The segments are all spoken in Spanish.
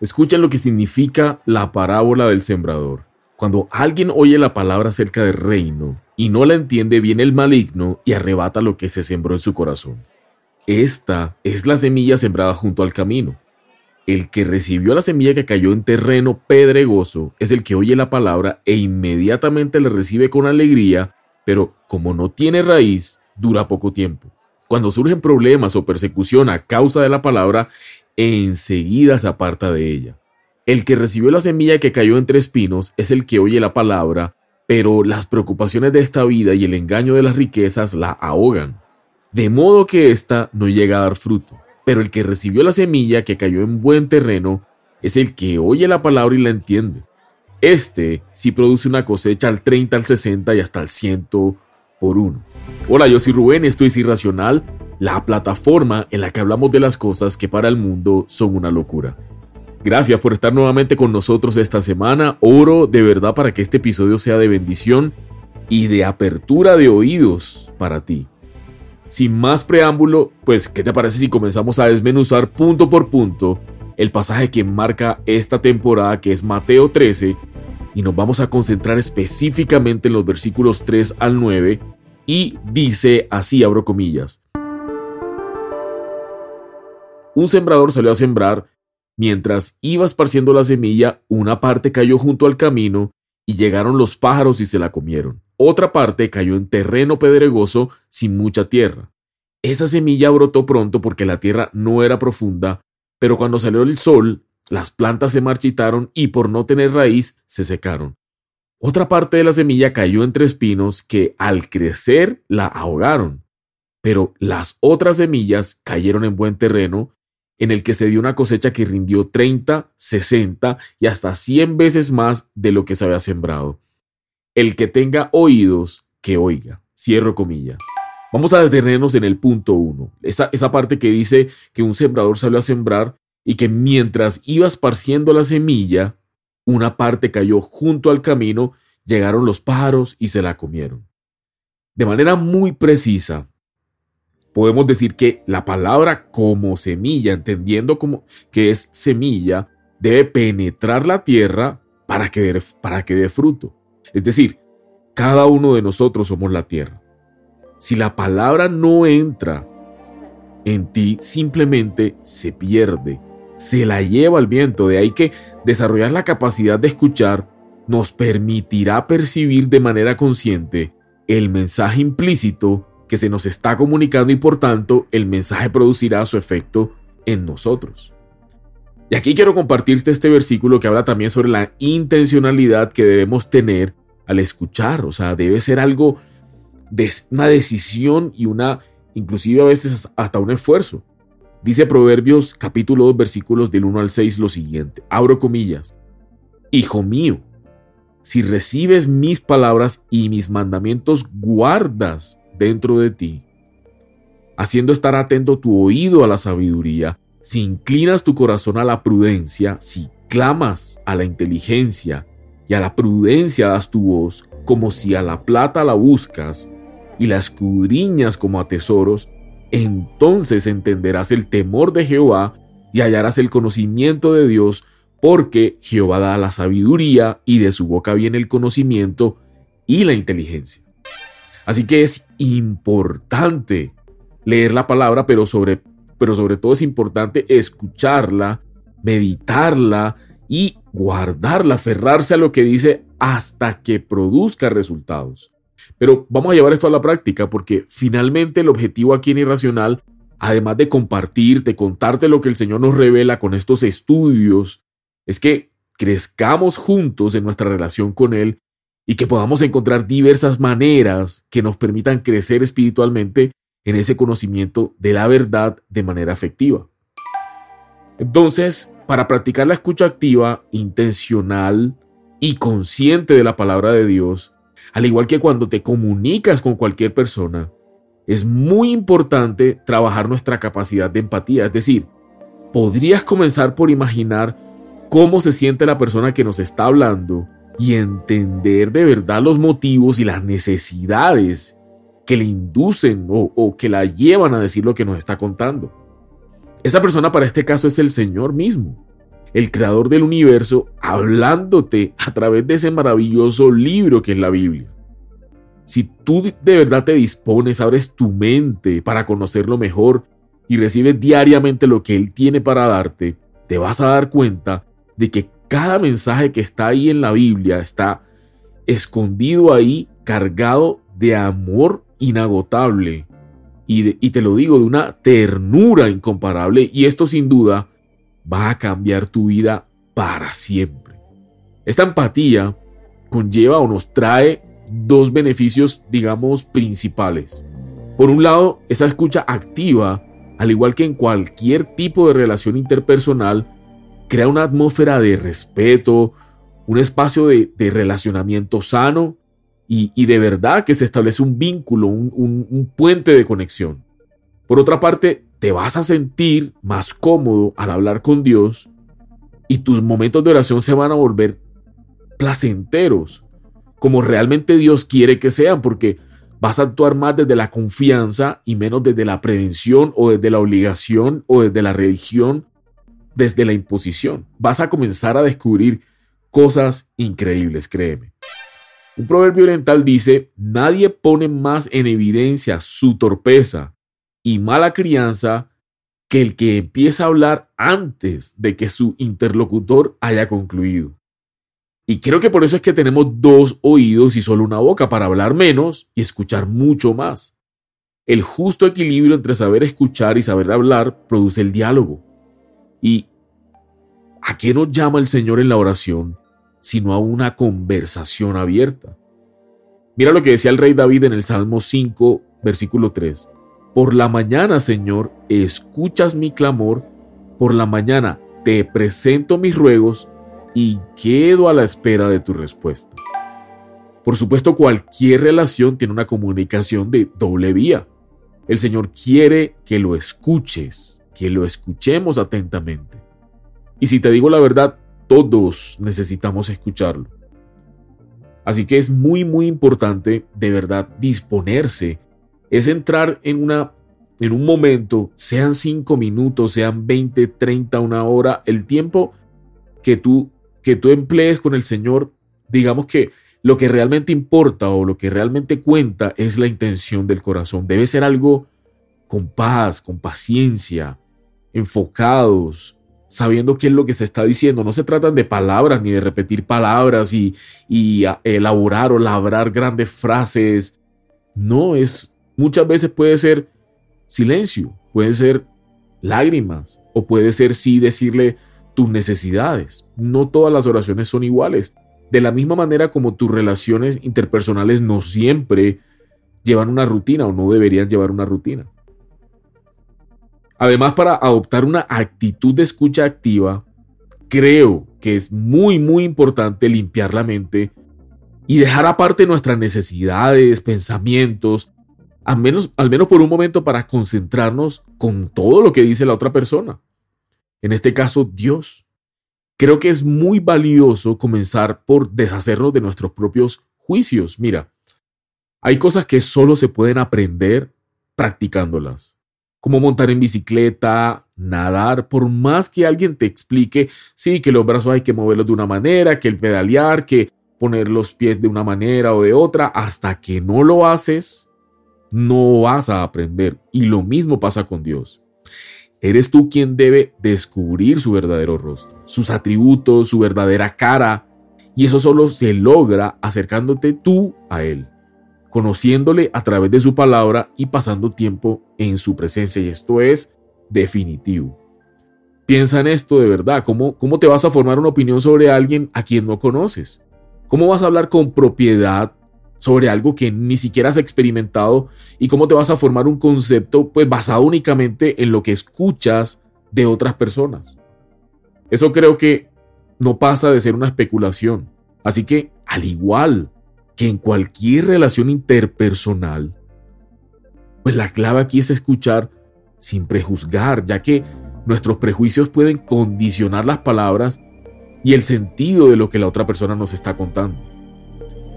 Escuchen lo que significa la parábola del sembrador. Cuando alguien oye la palabra acerca del reino y no la entiende, viene el maligno y arrebata lo que se sembró en su corazón. Esta es la semilla sembrada junto al camino. El que recibió la semilla que cayó en terreno pedregoso es el que oye la palabra e inmediatamente la recibe con alegría, pero como no tiene raíz, dura poco tiempo. Cuando surgen problemas o persecución a causa de la palabra, enseguida se aparta de ella. El que recibió la semilla que cayó entre espinos es el que oye la palabra, pero las preocupaciones de esta vida y el engaño de las riquezas la ahogan, de modo que ésta no llega a dar fruto. Pero el que recibió la semilla que cayó en buen terreno es el que oye la palabra y la entiende. Este sí produce una cosecha al 30, al 60 y hasta al 100 por uno. Hola, yo soy Rubén, esto es Irracional, la plataforma en la que hablamos de las cosas que para el mundo son una locura. Gracias por estar nuevamente con nosotros esta semana. Oro de verdad para que este episodio sea de bendición y de apertura de oídos para ti. Sin más preámbulo, pues, ¿qué te parece si comenzamos a desmenuzar punto por punto el pasaje que marca esta temporada, que es Mateo 13, y nos vamos a concentrar específicamente en los versículos 3 al 9, y dice así, abro comillas. Un sembrador salió a sembrar, mientras iba esparciendo la semilla, una parte cayó junto al camino, y llegaron los pájaros y se la comieron. Otra parte cayó en terreno pedregoso sin mucha tierra. Esa semilla brotó pronto porque la tierra no era profunda, pero cuando salió el sol, las plantas se marchitaron y por no tener raíz se secaron. Otra parte de la semilla cayó entre espinos que al crecer la ahogaron, pero las otras semillas cayeron en buen terreno, en el que se dio una cosecha que rindió 30, 60 y hasta 100 veces más de lo que se había sembrado. El que tenga oídos, que oiga. Cierro comillas. Vamos a detenernos en el punto 1, esa, esa parte que dice que un sembrador salió a sembrar y que mientras iba esparciendo la semilla, una parte cayó junto al camino, llegaron los pájaros y se la comieron. De manera muy precisa, podemos decir que la palabra como semilla, entendiendo como que es semilla, debe penetrar la tierra para que, para que dé fruto. Es decir, cada uno de nosotros somos la tierra. Si la palabra no entra en ti, simplemente se pierde, se la lleva el viento. De ahí que desarrollar la capacidad de escuchar nos permitirá percibir de manera consciente el mensaje implícito que se nos está comunicando y por tanto el mensaje producirá su efecto en nosotros. Y aquí quiero compartirte este versículo que habla también sobre la intencionalidad que debemos tener al escuchar. O sea, debe ser algo de una decisión y una, inclusive a veces hasta un esfuerzo. Dice Proverbios capítulo 2 versículos del 1 al 6 lo siguiente. Abro comillas. Hijo mío, si recibes mis palabras y mis mandamientos guardas dentro de ti, haciendo estar atento tu oído a la sabiduría, si inclinas tu corazón a la prudencia, si clamas a la inteligencia y a la prudencia das tu voz, como si a la plata la buscas y la escudriñas como a tesoros, entonces entenderás el temor de Jehová y hallarás el conocimiento de Dios, porque Jehová da la sabiduría y de su boca viene el conocimiento y la inteligencia. Así que es importante leer la palabra, pero sobre pero sobre todo es importante escucharla, meditarla y guardarla, aferrarse a lo que dice hasta que produzca resultados. Pero vamos a llevar esto a la práctica porque finalmente el objetivo aquí en Irracional, además de compartirte, contarte lo que el Señor nos revela con estos estudios, es que crezcamos juntos en nuestra relación con Él y que podamos encontrar diversas maneras que nos permitan crecer espiritualmente en ese conocimiento de la verdad de manera efectiva. Entonces, para practicar la escucha activa, intencional y consciente de la palabra de Dios, al igual que cuando te comunicas con cualquier persona, es muy importante trabajar nuestra capacidad de empatía. Es decir, podrías comenzar por imaginar cómo se siente la persona que nos está hablando y entender de verdad los motivos y las necesidades que le inducen o, que la llevan a decir lo que nos está contando. Esa persona para este caso es el Señor mismo. El creador del universo, hablándote a través de ese maravilloso libro que es la Biblia. Si tú de verdad te dispones, abres tu mente para conocerlo mejor y recibes diariamente lo que Él tiene para darte, te vas a dar cuenta de que cada mensaje que está ahí en la Biblia está escondido ahí, cargado de amor inagotable. Y, y te lo digo, de una ternura incomparable. Y esto sin duda va a cambiar tu vida para siempre. Esta empatía conlleva o nos trae dos beneficios, digamos, principales. Por un lado, esa escucha activa, al igual que en cualquier tipo de relación interpersonal, crea una atmósfera de respeto, un espacio de, relacionamiento sano y, de verdad que se establece un vínculo, un puente de conexión. Por otra parte, te vas a sentir más cómodo al hablar con Dios y tus momentos de oración se van a volver placenteros, como realmente Dios quiere que sean, porque vas a actuar más desde la confianza y menos desde la prevención o desde la obligación o desde la religión, desde la imposición. Vas a comenzar a descubrir cosas increíbles, créeme. Un proverbio oriental dice, nadie pone más en evidencia su torpeza y mala crianza que el que empieza a hablar antes de que su interlocutor haya concluido. Y creo que por eso es que tenemos dos oídos y solo una boca para hablar menos y escuchar mucho más. El justo equilibrio entre saber escuchar y saber hablar produce el diálogo. ¿Y a qué nos llama el Señor en la oración sino a una conversación abierta? Mira lo que decía el rey David en el Salmo 5, versículo 3. Por la mañana, Señor, escuchas mi clamor, por la mañana te presento mis ruegos y quedo a la espera de tu respuesta. Por supuesto, cualquier relación tiene una comunicación de doble vía. El Señor quiere que lo escuches, que lo escuchemos atentamente. Y si te digo la verdad, todos necesitamos escucharlo. Así que es muy, muy importante de verdad disponerse. Es entrar en, una, en un momento, sean cinco minutos, sean 20, 30, una hora, el tiempo que tú que tú emplees con el Señor, digamos que lo que realmente importa o lo que realmente cuenta es la intención del corazón. Debe ser algo con paz, con paciencia, enfocados, sabiendo qué es lo que se está diciendo. No se tratan de palabras ni de repetir palabras y, y elaborar o labrar grandes frases. No, es muchas veces puede ser silencio, puede ser lágrimas o puede ser sí decirle tus necesidades. No todas las oraciones son iguales. De la misma manera como tus relaciones interpersonales no siempre llevan una rutina o no deberían llevar una rutina. Además, para adoptar una actitud de escucha activa, creo que es muy, muy importante limpiar la mente y dejar aparte nuestras necesidades, pensamientos, al menos, al menos por un momento para concentrarnos con todo lo que dice la otra persona en este caso Dios. Creo que es muy valioso comenzar por deshacernos de nuestros propios juicios. Mira, hay cosas que solo se pueden aprender practicándolas, como montar en bicicleta, nadar, por más que alguien te explique, sí, que los brazos hay que moverlos de una manera, que el pedalear, que poner los pies de una manera o de otra, hasta que no lo haces, no vas a aprender. Y lo mismo pasa con Dios. Eres tú quien debe descubrir su verdadero rostro, sus atributos, su verdadera cara, y eso solo se logra acercándote tú a Él, conociéndole a través de su palabra y pasando tiempo en su presencia, y esto es definitivo. Piensa en esto de verdad, ¿cómo, cómo te vas a formar una opinión sobre alguien a quien no conoces? ¿Cómo vas a hablar con propiedad sobre algo que ni siquiera has experimentado y cómo te vas a formar un concepto pues basado únicamente en lo que escuchas de otras personas. Eso creo que no pasa de ser una especulación. Así que al igual que en cualquier relación interpersonal, pues la clave aquí es escuchar sin prejuzgar, ya que nuestros prejuicios pueden condicionar las palabras y el sentido de lo que la otra persona nos está contando.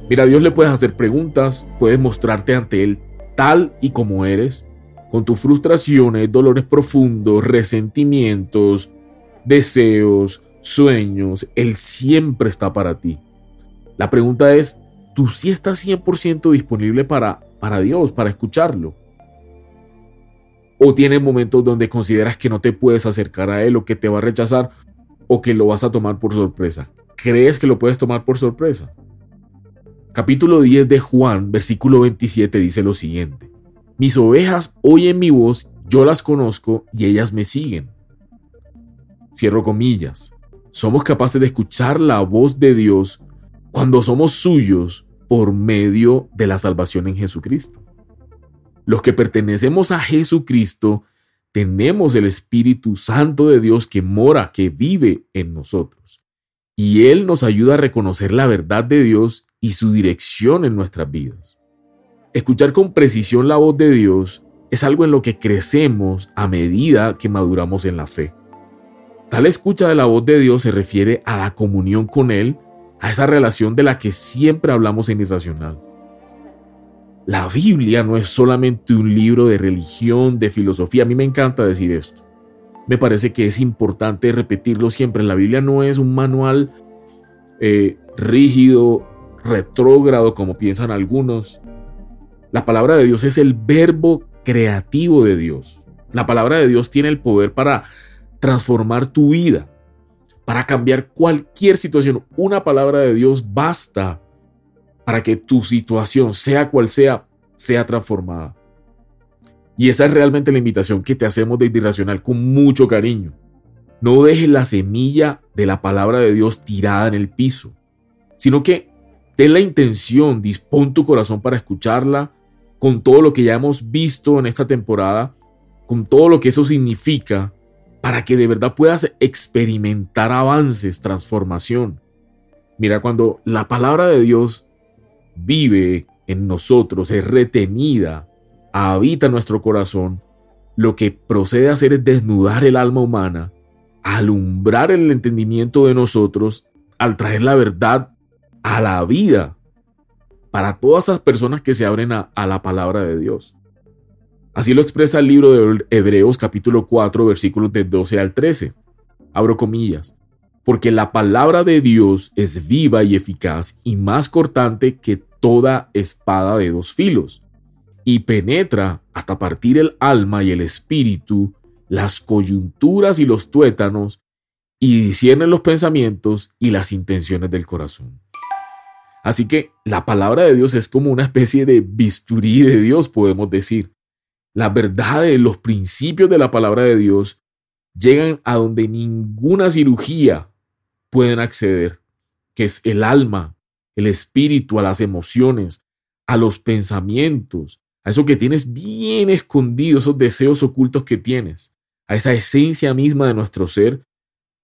Mira, a Dios le puedes hacer preguntas, puedes mostrarte ante Él tal y como eres, con tus frustraciones, dolores profundos, resentimientos, deseos, sueños, Él siempre está para ti. La pregunta es, ¿tú sí estás 100% disponible para, para Dios, para escucharlo? ¿O tienes momentos donde consideras que no te puedes acercar a Él o que te va a rechazar o que lo vas a tomar por sorpresa? ¿Crees que lo puedes tomar por sorpresa? Capítulo 10 de Juan, versículo 27 dice lo siguiente. Mis ovejas oyen mi voz, yo las conozco y ellas me siguen. Cierro comillas. Somos capaces de escuchar la voz de Dios cuando somos suyos por medio de la salvación en Jesucristo. Los que pertenecemos a Jesucristo tenemos el Espíritu Santo de Dios que mora, que vive en nosotros. Y Él nos ayuda a reconocer la verdad de Dios y su dirección en nuestras vidas. Escuchar con precisión la voz de Dios es algo en lo que crecemos a medida que maduramos en la fe. Tal escucha de la voz de Dios se refiere a la comunión con Él a esa relación de la que siempre hablamos en Irracional. La Biblia no es solamente un libro de religión, de filosofía. A mí me encanta decir esto. Me parece que es importante repetirlo siempre. La Biblia no es un manual eh, rígido, retrógrado, como piensan algunos. La palabra de Dios es el verbo creativo de Dios. La palabra de Dios tiene el poder para transformar tu vida para cambiar cualquier situación. Una palabra de Dios basta para que tu situación, sea cual sea, sea transformada. Y esa es realmente la invitación que te hacemos desde Irracional con mucho cariño. No dejes la semilla de la palabra de Dios tirada en el piso, sino que ten la intención, dispón tu corazón para escucharla con todo lo que ya hemos visto en esta temporada, con todo lo que eso significa para que de verdad puedas experimentar avances, transformación. Mira, cuando la palabra de Dios vive en nosotros, es retenida, habita nuestro corazón, lo que procede a hacer es desnudar el alma humana, alumbrar el entendimiento de nosotros, al traer la verdad a la vida para todas esas personas que se abren a, a la palabra de Dios. Así lo expresa el libro de Hebreos capítulo 4 versículos de 12 al 13. Abro comillas. Porque la palabra de Dios es viva y eficaz y más cortante que toda espada de dos filos, y penetra hasta partir el alma y el espíritu, las coyunturas y los tuétanos, y discierne los pensamientos y las intenciones del corazón. Así que la palabra de Dios es como una especie de bisturí de Dios, podemos decir la verdad de los principios de la palabra de Dios llegan a donde ninguna cirugía pueden acceder, que es el alma, el espíritu, a las emociones, a los pensamientos, a eso que tienes bien escondido, esos deseos ocultos que tienes, a esa esencia misma de nuestro ser,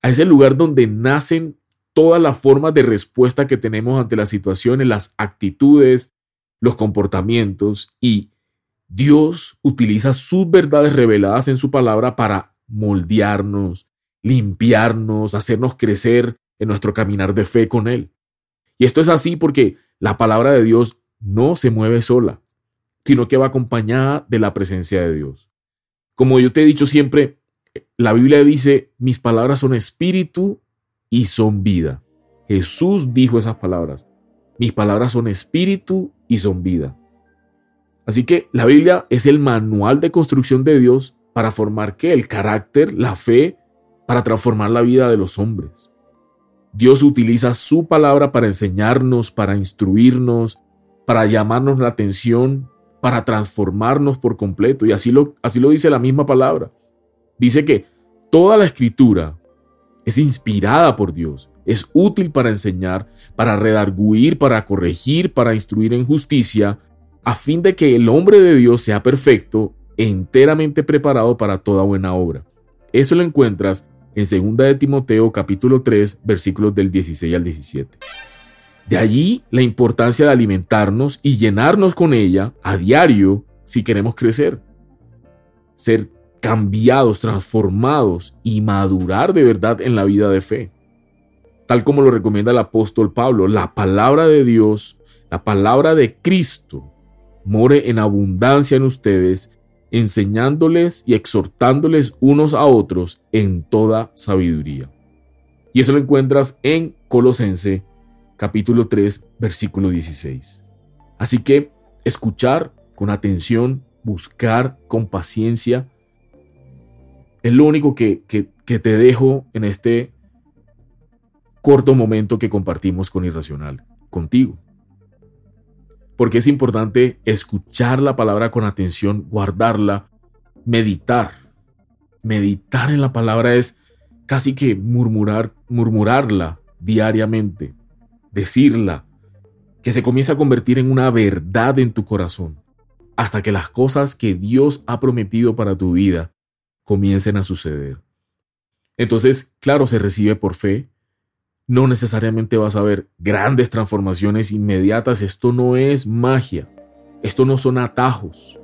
a ese lugar donde nacen todas las formas de respuesta que tenemos ante las situaciones, las actitudes, los comportamientos. Y Dios utiliza sus verdades reveladas en su palabra para moldearnos, limpiarnos, hacernos crecer en nuestro caminar de fe con Él. Y esto es así porque la palabra de Dios no se mueve sola, sino que va acompañada de la presencia de Dios. Como yo te he dicho siempre, la Biblia dice, mis palabras son espíritu y son vida. Jesús dijo esas palabras. Mis palabras son espíritu y son vida. Así que la Biblia es el manual de construcción de Dios para formar qué? El carácter, la fe, para transformar la vida de los hombres. Dios utiliza su palabra para enseñarnos, para instruirnos, para llamarnos la atención, para transformarnos por completo. Y así lo, así lo dice la misma palabra. Dice que toda la escritura es inspirada por Dios, es útil para enseñar, para redarguir, para corregir, para instruir en justicia, a fin de que el hombre de Dios sea perfecto, enteramente preparado para toda buena obra. Eso lo encuentras en 2 de Timoteo capítulo 3 versículos del 16 al 17. De allí la importancia de alimentarnos y llenarnos con ella a diario si queremos crecer. Ser cambiados, transformados y madurar de verdad en la vida de fe. Tal como lo recomienda el apóstol Pablo, la palabra de Dios, la palabra de Cristo, more en abundancia en ustedes, enseñándoles y exhortándoles unos a otros en toda sabiduría. Y eso lo encuentras en Colosense capítulo 3, versículo 16. Así que escuchar con atención, buscar con paciencia, es lo único que, que, que te dejo en este corto momento que compartimos con Irracional, contigo. Porque es importante escuchar la palabra con atención, guardarla, meditar. Meditar en la palabra es casi que murmurar, murmurarla diariamente, decirla, que se comienza a convertir en una verdad en tu corazón, hasta que las cosas que Dios ha prometido para tu vida comiencen a suceder. Entonces, claro, se recibe por fe. No necesariamente vas a ver grandes transformaciones inmediatas. Esto no es magia. Esto no son atajos.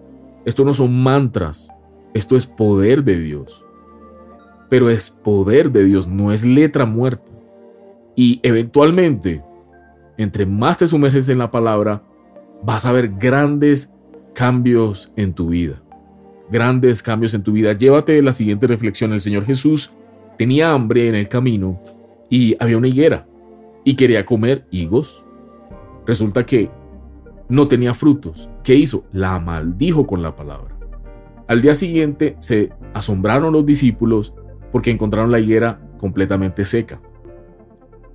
Esto no son mantras. Esto es poder de Dios pero es poder de Dios, no es letra muerta. Y eventualmente, entre más te sumerges en la palabra, vas a ver grandes cambios en tu vida. Grandes cambios en tu vida. Llévate la siguiente reflexión. El Señor Jesús tenía hambre en el camino y había una higuera y quería comer higos. Resulta que no tenía frutos. ¿Qué hizo? La maldijo con la palabra. Al día siguiente se asombraron los discípulos porque encontraron la higuera completamente seca.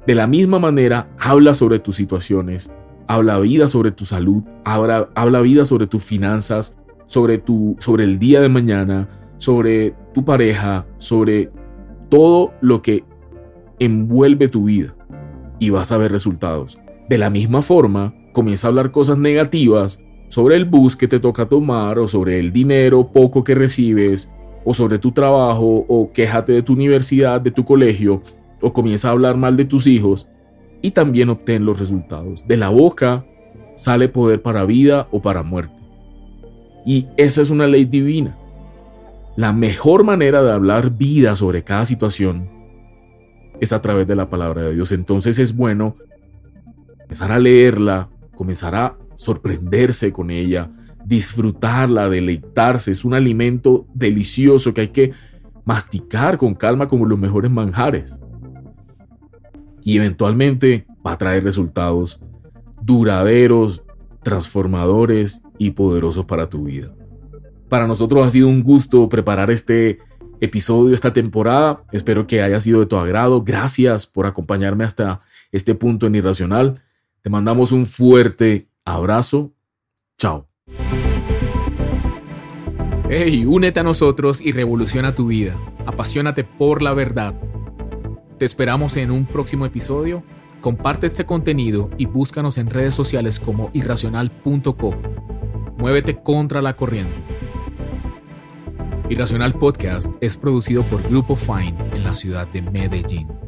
De la misma manera, habla sobre tus situaciones, habla vida sobre tu salud, habla, habla vida sobre tus finanzas, sobre, tu, sobre el día de mañana, sobre tu pareja, sobre todo lo que envuelve tu vida y vas a ver resultados. De la misma forma, comienza a hablar cosas negativas sobre el bus que te toca tomar o sobre el dinero poco que recibes o sobre tu trabajo o quéjate de tu universidad, de tu colegio o comienza a hablar mal de tus hijos y también obtén los resultados. De la boca sale poder para vida o para muerte. Y esa es una ley divina. La mejor manera de hablar vida sobre cada situación es a través de la palabra de Dios. Entonces es bueno comenzar a leerla, comenzar a sorprenderse con ella, disfrutarla, deleitarse. Es un alimento delicioso que hay que masticar con calma como los mejores manjares. Y eventualmente va a traer resultados duraderos, transformadores y poderosos para tu vida. Para nosotros ha sido un gusto preparar este episodio, esta temporada. Espero que haya sido de tu agrado. Gracias por acompañarme hasta este punto en Irracional. Te mandamos un fuerte abrazo. Chao. Hey, únete a nosotros y revoluciona tu vida. Apasionate por la verdad. Te esperamos en un próximo episodio. Comparte este contenido y búscanos en redes sociales como irracional.co. Muévete contra la corriente. Irracional Podcast es producido por Grupo Fine en la ciudad de Medellín.